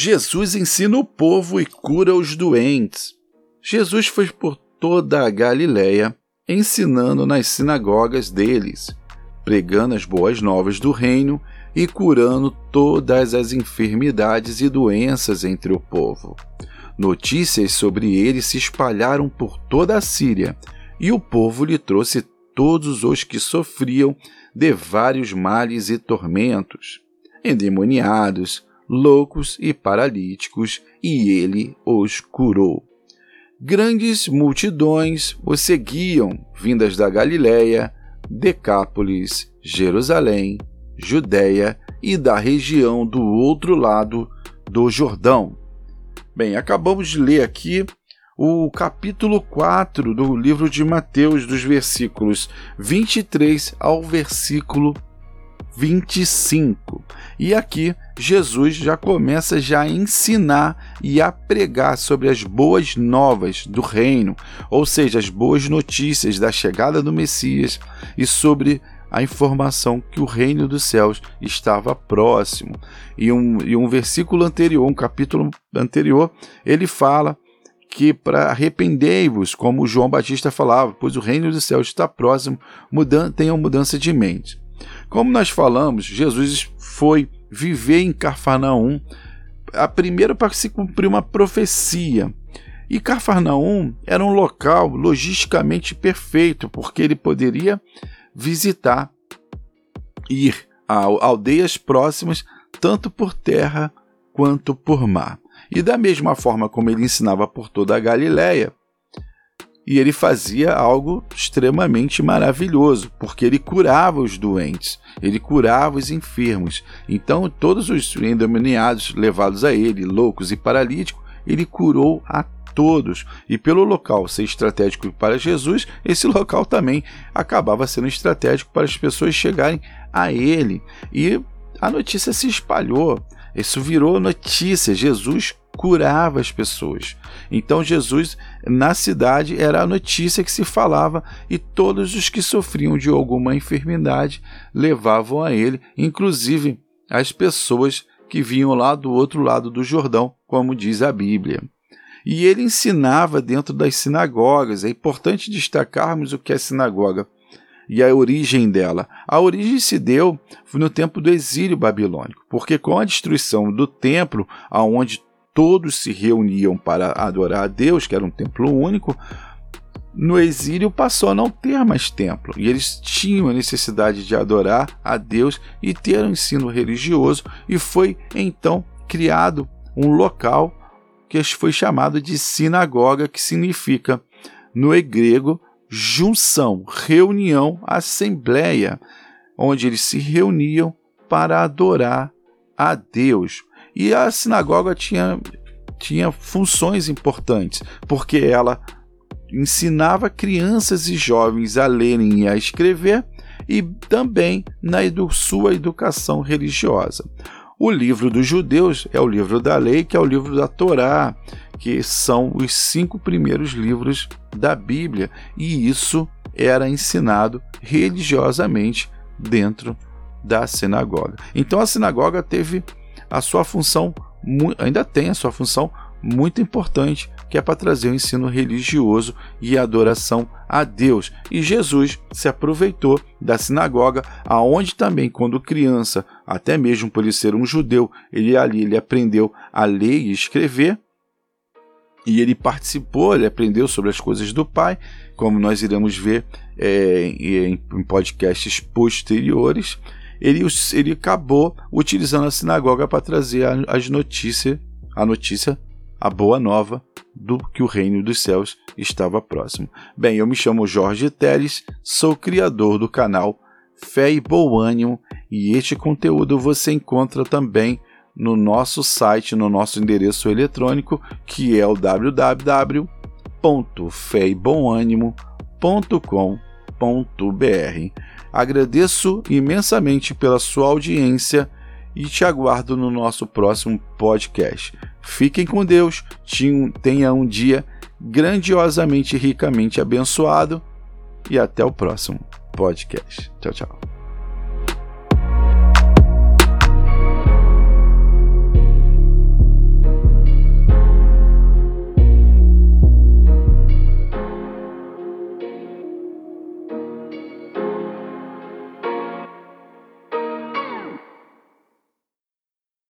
Jesus ensina o povo e cura os doentes. Jesus foi por toda a Galiléia, ensinando nas sinagogas deles, pregando as boas novas do reino e curando todas as enfermidades e doenças entre o povo. Notícias sobre ele se espalharam por toda a Síria, e o povo lhe trouxe todos os que sofriam de vários males e tormentos, endemoniados, loucos e paralíticos, e ele os curou. Grandes multidões o seguiam, vindas da Galiléia, Decápolis, Jerusalém, Judéia e da região do outro lado do Jordão. Bem, acabamos de ler aqui o capítulo 4 do livro de Mateus, dos versículos 23 ao versículo 25. E aqui Jesus já começa já a ensinar e a pregar sobre as boas novas do reino, ou seja, as boas notícias da chegada do Messias e sobre a informação que o reino dos céus estava próximo. E um, e um versículo anterior, um capítulo anterior, ele fala que para arrependei-vos, como João Batista falava, pois o reino dos céus está próximo, mudan tenham mudança de mente. Como nós falamos, Jesus foi viver em Cafarnaum, a primeira para se cumprir uma profecia. E Cafarnaum era um local logisticamente perfeito, porque ele poderia visitar, ir a aldeias próximas, tanto por terra quanto por mar. E da mesma forma como ele ensinava por toda a Galiléia, e ele fazia algo extremamente maravilhoso, porque ele curava os doentes, ele curava os enfermos. Então, todos os endemoniados levados a ele, loucos e paralíticos, ele curou a todos. E pelo local ser estratégico para Jesus, esse local também acabava sendo estratégico para as pessoas chegarem a ele. E a notícia se espalhou. Isso virou notícia. Jesus curava as pessoas. Então Jesus na cidade era a notícia que se falava e todos os que sofriam de alguma enfermidade levavam a ele, inclusive as pessoas que vinham lá do outro lado do Jordão, como diz a Bíblia. E ele ensinava dentro das sinagogas. É importante destacarmos o que é sinagoga e a origem dela. A origem se deu no tempo do exílio babilônico, porque com a destruição do templo, aonde todos se reuniam para adorar a Deus, que era um templo único, no exílio passou a não ter mais templo e eles tinham a necessidade de adorar a Deus e ter um ensino religioso, e foi então criado um local que foi chamado de sinagoga, que significa no grego junção, reunião, assembleia, onde eles se reuniam para adorar a Deus. E a sinagoga tinha, tinha funções importantes, porque ela ensinava crianças e jovens a lerem e a escrever e também na edu sua educação religiosa. O livro dos judeus é o livro da lei, que é o livro da Torá, que são os cinco primeiros livros da Bíblia, e isso era ensinado religiosamente dentro da sinagoga. Então a sinagoga teve a sua função, ainda tem a sua função muito importante, que é para trazer o ensino religioso e adoração a Deus. E Jesus se aproveitou da sinagoga, aonde também quando criança, até mesmo por ele ser um judeu, ele ali ele aprendeu a ler e escrever. E ele participou, ele aprendeu sobre as coisas do Pai, como nós iremos ver é, em podcasts posteriores ele, ele acabou utilizando a sinagoga para trazer as notícias, a notícia, a boa nova do que o reino dos céus estava próximo. Bem, eu me chamo Jorge Teles, sou criador do canal Fé e Bom Ânimo e este conteúdo você encontra também no nosso site, no nosso endereço eletrônico, que é o www.feibomânimo.com.br. Agradeço imensamente pela sua audiência e te aguardo no nosso próximo podcast. Fiquem com Deus, tenha um dia grandiosamente ricamente abençoado e até o próximo podcast. Tchau, tchau.